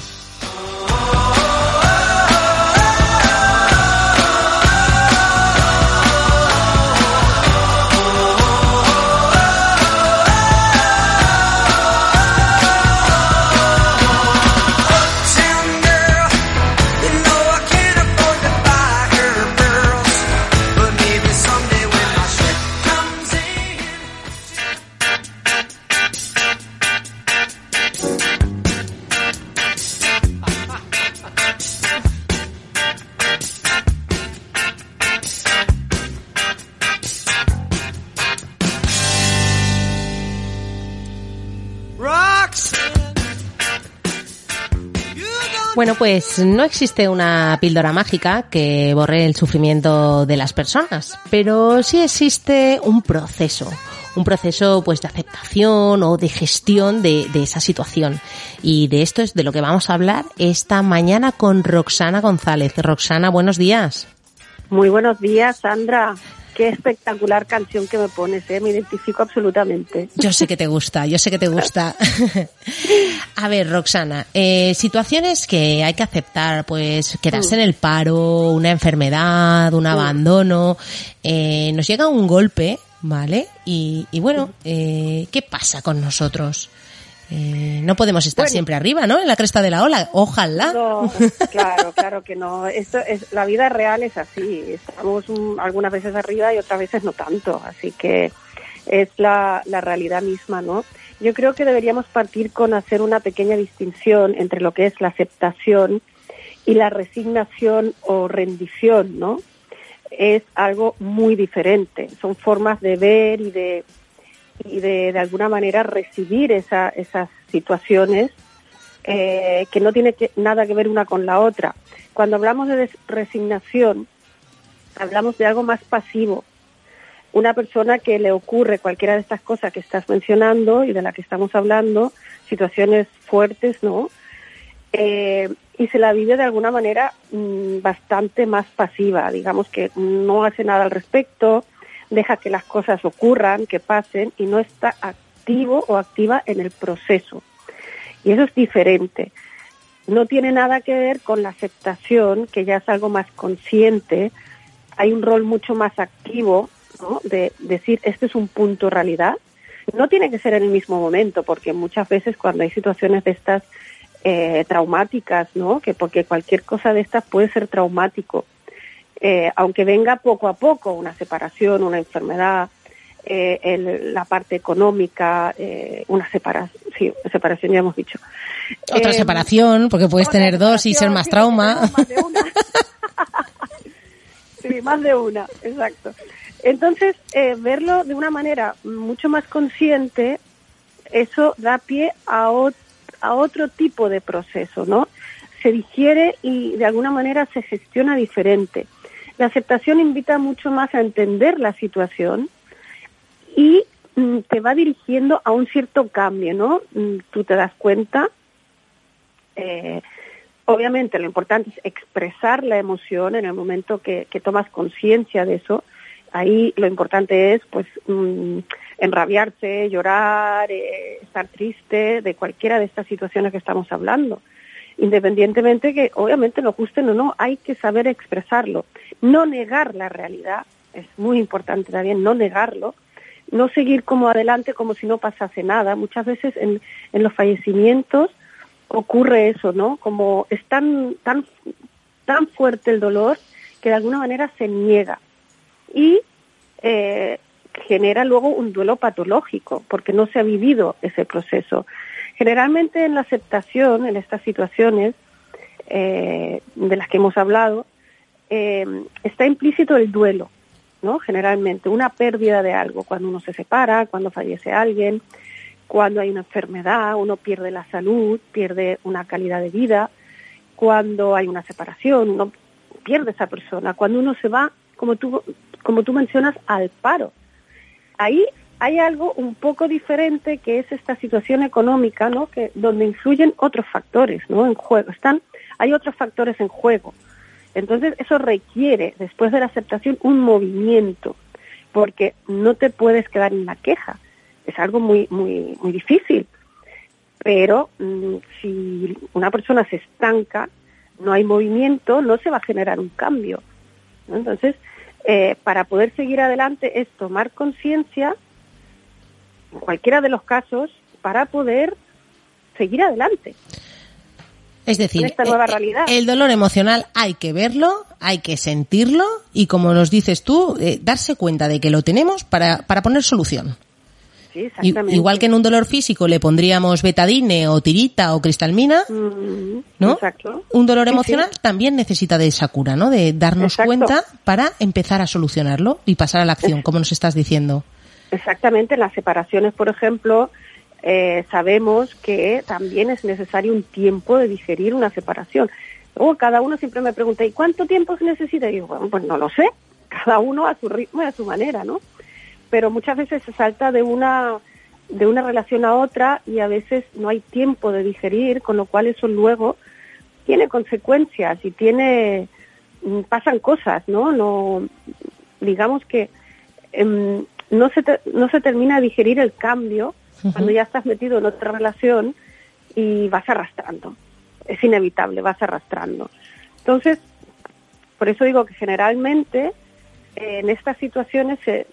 Pues no existe una píldora mágica que borre el sufrimiento de las personas, pero sí existe un proceso, un proceso pues de aceptación o de gestión de, de esa situación. Y de esto es de lo que vamos a hablar esta mañana con Roxana González. Roxana, buenos días. Muy buenos días, Sandra. Qué espectacular canción que me pones, ¿eh? Me identifico absolutamente. Yo sé que te gusta, yo sé que te gusta. A ver, Roxana, eh, situaciones que hay que aceptar, pues quedarse en el paro, una enfermedad, un abandono, eh, nos llega un golpe, ¿vale? Y, y bueno, eh, ¿qué pasa con nosotros? Eh, no podemos estar Bueno. siempre arriba, ¿no? En la cresta de la ola, ojalá. No, claro, claro que no. Esto es, la vida real es así. Estamos algunas veces arriba y otras veces no tanto. Así que es la, la realidad misma, ¿no? Yo creo que deberíamos partir con hacer una pequeña distinción entre lo que es la aceptación y la resignación o rendición, ¿no? Es algo muy diferente. Son formas de ver y de y de, de alguna manera recibir esa, esas situaciones eh, que no tiene que- nada que ver una con la otra. Cuando hablamos de resignación, hablamos de algo más pasivo. Una persona que le ocurre cualquiera de estas cosas que estás mencionando y de la que estamos hablando, situaciones fuertes, ¿no? Eh, y se la vive de alguna manera mm, bastante más pasiva, digamos que no hace nada al respecto, deja que las cosas ocurran, que pasen y no está activo o activa en el proceso. Y eso es diferente. No tiene nada que ver con la aceptación, que ya es algo más consciente. Hay un rol mucho más activo ¿no? de decir, este es un punto realidad. No tiene que ser en el mismo momento, porque muchas veces cuando hay situaciones de estas eh, traumáticas, ¿no? que porque cualquier cosa de estas puede ser traumático, eh, aunque venga poco a poco una separación, una enfermedad, eh, el- la parte económica, eh, una separación, sí, separación ya hemos dicho. Otra Eh, separación, porque puedes tener dos y ser más trauma. más de una. sí, más de una, exacto. Entonces, eh, verlo de una manera mucho más consciente, eso da pie a, ot- a otro tipo de proceso, ¿no? Se digiere y de alguna manera se gestiona diferente. La aceptación invita mucho más a entender la situación y mm, te va dirigiendo a un cierto cambio, ¿no? Mm, Tú te das cuenta eh, obviamente lo importante es expresar la emoción en el momento que, que tomas conciencia de eso. Ahí lo importante es, pues, mm, enrabiarse, llorar, eh, estar triste de cualquiera de estas situaciones que estamos hablando. Independientemente que, obviamente, nos gusten o no, hay que saber expresarlo. No negar la realidad, es muy importante también no negarlo, no seguir como adelante como si no pasase nada. Muchas veces en, en los fallecimientos ocurre eso, ¿no? Como es tan, tan, tan fuerte el dolor que de alguna manera se niega y eh, genera luego un duelo patológico porque no se ha vivido ese proceso. Generalmente en la aceptación, en estas situaciones eh, de las que hemos hablado, eh, está implícito el duelo, ¿no? Generalmente, una pérdida de algo, cuando uno se separa, cuando fallece alguien, cuando hay una enfermedad, uno pierde la salud, pierde una calidad de vida, cuando hay una separación, uno pierde esa persona, cuando uno se va, como tú, como tú mencionas, al paro. Ahí hay algo un poco diferente que es esta situación económica, ¿no? Que donde influyen otros factores, ¿no? En juego están, hay otros factores en juego. Entonces eso requiere, después de la aceptación, un movimiento, porque no te puedes quedar en la queja. Es algo muy, muy, muy difícil. Pero mm, si una persona se estanca, no hay movimiento, no se va a generar un cambio. Entonces, eh, para poder seguir adelante es tomar conciencia, en cualquiera de los casos, para poder seguir adelante. Es decir, esta nueva eh, realidad. el dolor emocional hay que verlo, hay que sentirlo y, como nos dices tú, eh, darse cuenta de que lo tenemos para, para poner solución. Sí. Igual que en un dolor físico le pondríamos betadine o tirita o cristalmina, Mm, ¿no? Exacto. Un dolor Sí, sí. emocional también necesita de esa cura, ¿no? De darnos Exacto. cuenta para empezar a solucionarlo y pasar a la acción, como nos estás diciendo. Exactamente, en las separaciones, por ejemplo, eh, sabemos que también es necesario un tiempo de digerir una separación. Luego cada uno siempre me pregunta, ¿y cuánto tiempo se necesita? Y digo, bueno, pues no lo sé, cada uno a su ritmo y a su manera, ¿no? Pero muchas veces se salta de una de una relación a otra y a veces no hay tiempo de digerir, con lo cual eso luego tiene consecuencias y tiene mm, pasan cosas, ¿no? No digamos que em, no se te- no se termina de digerir el cambio cuando ya estás metido en otra relación y vas arrastrando. Es inevitable, vas arrastrando. Entonces, por eso digo que generalmente eh, en estas situaciones se-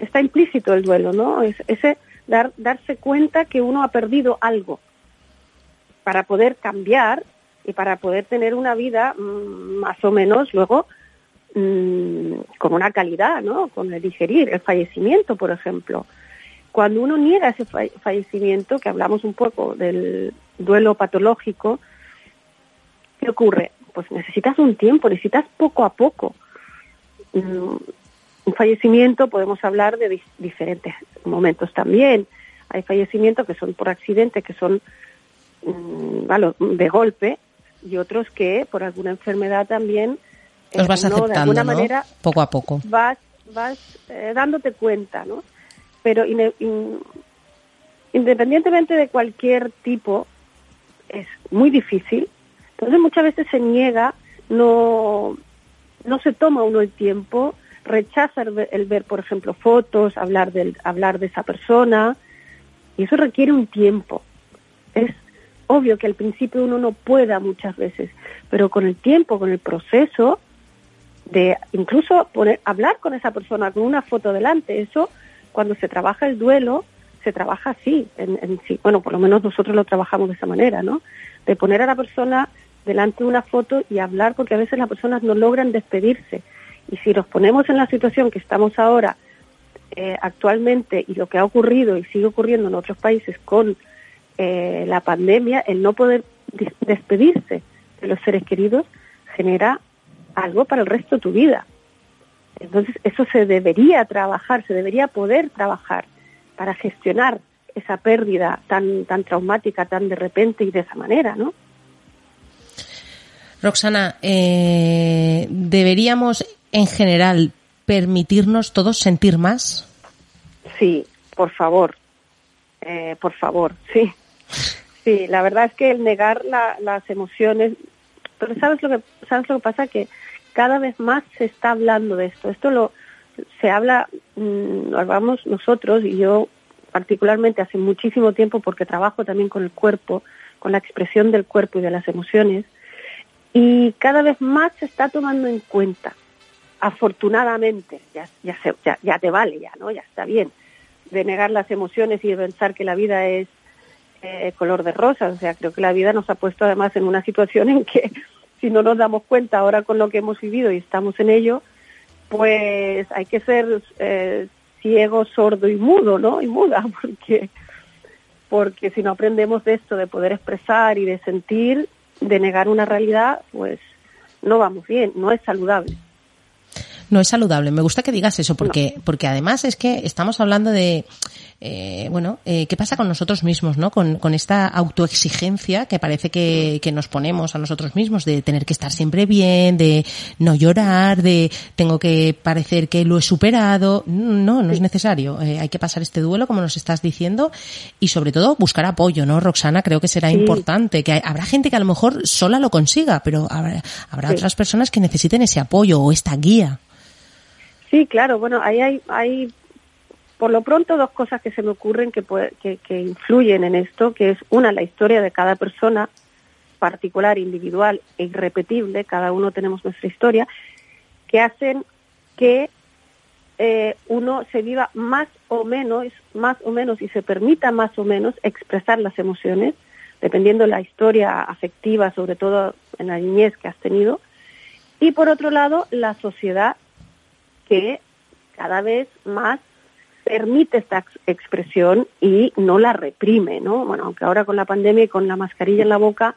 está implícito el duelo, ¿no? Es, ese dar, darse cuenta que uno ha perdido algo para poder cambiar y para poder tener una vida mm, más o menos luego mm, con una calidad, ¿no? Con el digerir, el fallecimiento, por ejemplo. Cuando uno niega ese fa- fallecimiento, que hablamos un poco del duelo patológico, ¿qué ocurre? Pues necesitas un tiempo, necesitas poco a poco. Mm, Un fallecimiento podemos hablar de diferentes momentos también. Hay fallecimientos que son por accidente, que son vale, de golpe, y otros que por alguna enfermedad también Los vas uno, de aceptando, alguna ¿no? manera Poco a poco. vas vas eh, dándote cuenta, ¿no? Pero in- independientemente de cualquier tipo, es muy difícil. Entonces muchas veces se niega, no, no se toma uno el tiempo, rechaza el el ver, por ejemplo, fotos, hablar, del, hablar de esa persona, y eso requiere un tiempo. Es obvio que al principio uno no pueda muchas veces, pero con el tiempo, con el proceso, de incluso poner, hablar con esa persona con una foto delante, eso cuando se trabaja el duelo, se trabaja así, en, en sí. bueno, por lo menos nosotros lo trabajamos de esa manera, ¿no? De poner a la persona delante de una foto y hablar, porque a veces las personas no logran despedirse. Y si nos ponemos en la situación que estamos ahora, eh, actualmente, y lo que ha ocurrido y sigue ocurriendo en otros países con eh, la pandemia, el no poder despedirse de los seres queridos genera algo para el resto de tu vida. Entonces, eso se debería trabajar, se debería poder trabajar para gestionar esa pérdida tan, tan traumática, tan de repente y de esa manera, ¿no? Roxana, eh, ¿deberíamos en general permitirnos todos sentir más? Sí, por favor, eh, por favor, sí. Sí, la verdad es que el negar la- las emociones, pero sabes lo que sabes lo que pasa que cada vez más se está hablando de esto. Esto lo se habla, mm, lo hablamos nosotros y yo particularmente hace muchísimo tiempo porque trabajo también con el cuerpo, con la expresión del cuerpo y de las emociones y cada vez más se está tomando en cuenta. Afortunadamente, ya, ya, se- ya te vale, ya, ¿no? Ya está bien de negar las emociones y de pensar que la vida es eh, color de rosa. O sea, creo que la vida nos ha puesto además en una situación en que si no nos damos cuenta ahora con lo que hemos vivido y estamos en ello, pues hay que ser eh, ciego, sordo y mudo, ¿no? Y muda, porque porque si no aprendemos de esto, de poder expresar y de sentir, de negar una realidad, pues no vamos bien, no es saludable. No es saludable. Me gusta que digas eso porque, porque además es que estamos hablando de, eh, bueno, eh, ¿qué pasa con nosotros mismos, no? Con, con esta autoexigencia que parece que, que nos ponemos a nosotros mismos de tener que estar siempre bien, de no llorar, de tengo que parecer que lo he superado. No, no es necesario. Eh, hay que pasar este duelo, como nos estás diciendo, y sobre todo buscar apoyo, ¿no, Roxana? Creo que será Sí. importante. Que hay- habrá gente que a lo mejor sola lo consiga, pero habrá, habrá Sí. otras personas que necesiten ese apoyo o esta guía. Sí, claro, bueno, ahí hay, por lo pronto dos cosas que se me ocurren que, que influyen en esto, que es una, la historia de cada persona particular, individual e irrepetible, cada uno tenemos nuestra historia, que hacen que eh, uno se viva más o menos, más o menos y se permita más o menos expresar las emociones, dependiendo de la historia afectiva, sobre todo en la niñez que has tenido. Y por otro lado, la sociedad que cada vez más permite esta ex- expresión y no la reprime, ¿no? Bueno, aunque ahora con la pandemia y con la mascarilla en la boca,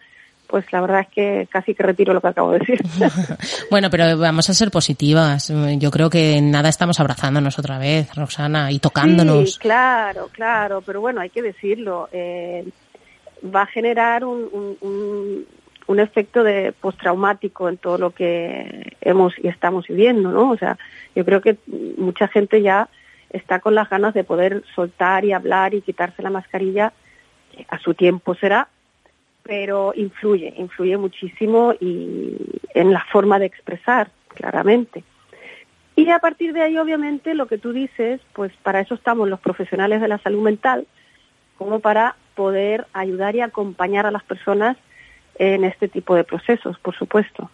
pues la verdad es que casi que retiro lo que acabo de decir. Bueno, pero vamos a ser positivas. Yo creo que en nada estamos abrazándonos otra vez, Roxana, y tocándonos. Sí, claro, claro, pero bueno, hay que decirlo. eh, va a generar un, un, un- un efecto de postraumático en todo lo que hemos y estamos viviendo, ¿no? O sea, yo creo que mucha gente ya está con las ganas de poder soltar y hablar y quitarse la mascarilla, que a su tiempo será, pero influye, influye muchísimo y en la forma de expresar, claramente. Y a partir de ahí, obviamente, lo que tú dices, pues para eso estamos los profesionales de la salud mental, como para poder ayudar y acompañar a las personas en este tipo de procesos, por supuesto.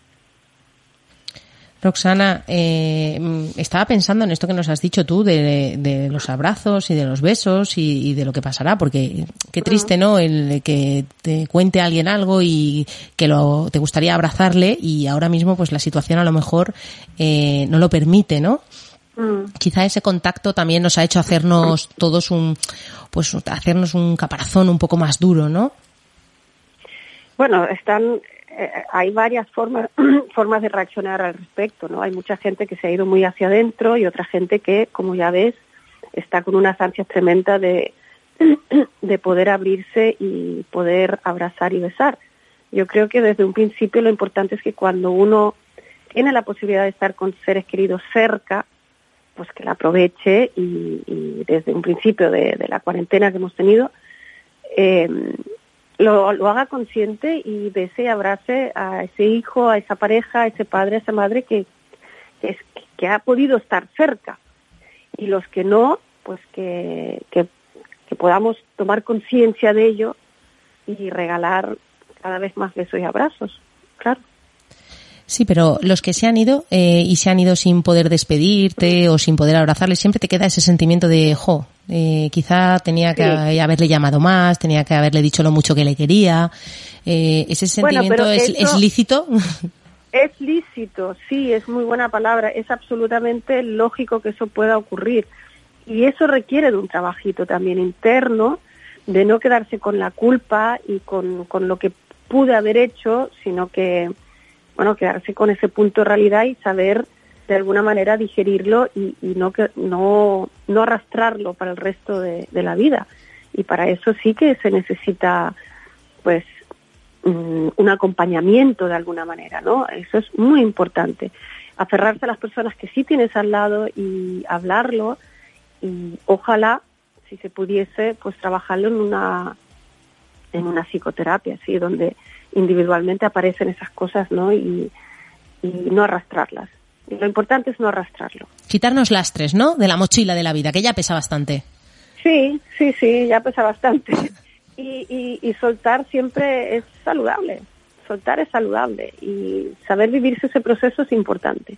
Roxana, eh, mm, estaba pensando en esto que nos has dicho tú de, de los abrazos y de los besos y, y de lo que pasará, porque qué triste, ¿no? El que te cuente alguien algo y que lo, te gustaría abrazarle y ahora mismo pues la situación a lo mejor eh, no lo permite, ¿no? Mm. Quizá ese contacto también nos ha hecho hacernos todos un, pues hacernos un caparazón un poco más duro, ¿no? Bueno, están, eh, hay varias formas, formas de reaccionar al respecto, ¿no? Hay mucha gente que se ha ido muy hacia adentro y otra gente que, como ya ves, está con unas ansias tremendas de, de poder abrirse y poder abrazar y besar. Yo creo que desde un principio lo importante es que cuando uno tiene la posibilidad de estar con seres queridos cerca, pues que la aproveche y, desde un principio de, de la cuarentena que hemos tenido, eh, lo, lo haga consciente y bese y abrace a ese hijo, a esa pareja, a ese padre, a esa madre que, es- que ha podido estar cerca. Y los que no, pues que, que, que podamos tomar conciencia de ello y regalar cada vez más besos y abrazos. Claro. Sí, pero los que se han ido eh, y se han ido sin poder despedirte o sin poder abrazarle, siempre te queda ese sentimiento de, jo, eh, quizá tenía que Sí. haberle llamado más, tenía que haberle dicho lo mucho que le quería. Eh, ¿Ese sentimiento es lícito? Es lícito, sí, es muy buena palabra. Es absolutamente lógico que eso pueda ocurrir. Y eso requiere de un trabajito también interno, de no quedarse con la culpa y con, con lo que pude haber hecho, sino que, bueno, quedarse con ese punto de realidad y saber de alguna manera digerirlo y, y no, que, no, no arrastrarlo para el resto de, la vida. Y para eso sí que se necesita, pues, mm, un acompañamiento de alguna manera, ¿no? Eso es muy importante. Aferrarse a las personas que sí tienes al lado y hablarlo y ojalá, si se pudiese, pues trabajarlo en una en una psicoterapia, sí, donde individualmente aparecen esas cosas, ¿no? Y no arrastrarlas. Lo importante es no arrastrarlo. Quitarnos lastres, ¿no? De la mochila de la vida, que ya pesa bastante. Sí, sí, sí, ya pesa bastante. Y, y, y soltar siempre es saludable. Soltar es saludable y saber vivirse ese proceso es importante.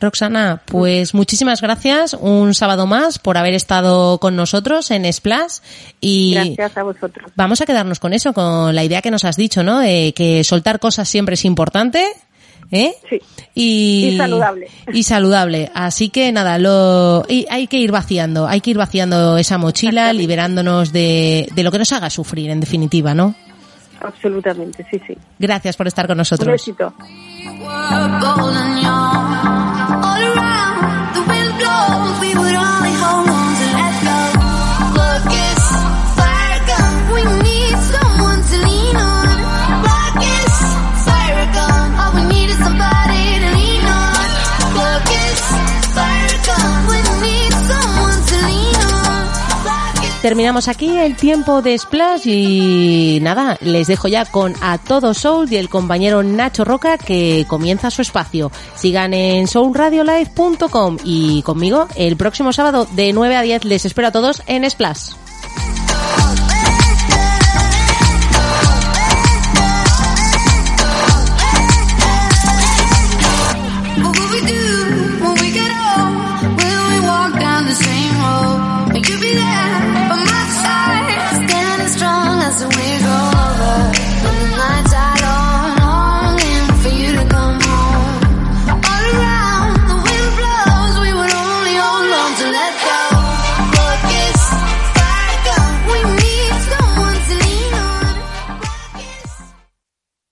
Roxana, pues muchísimas gracias un sábado más por haber estado con nosotros en Splash y Gracias a vosotros. vamos a quedarnos con eso, con la idea que nos has dicho, ¿no? Eh, que soltar cosas siempre es importante. ¿Eh? Sí. Y, Y saludable. Y saludable. Así que nada, lo, y hay que ir vaciando, hay que ir vaciando esa mochila, liberándonos de, de lo que nos haga sufrir, en definitiva, ¿no? Absolutamente, sí, sí. Gracias por estar con Un nosotros. besito. Terminamos aquí el tiempo de Splash y nada, les dejo ya con A Todo Soul y el compañero Nacho Roca que comienza su espacio. Sigan en soulradiolive.com y conmigo el próximo sábado de 9 a 10 les espero a todos en Splash.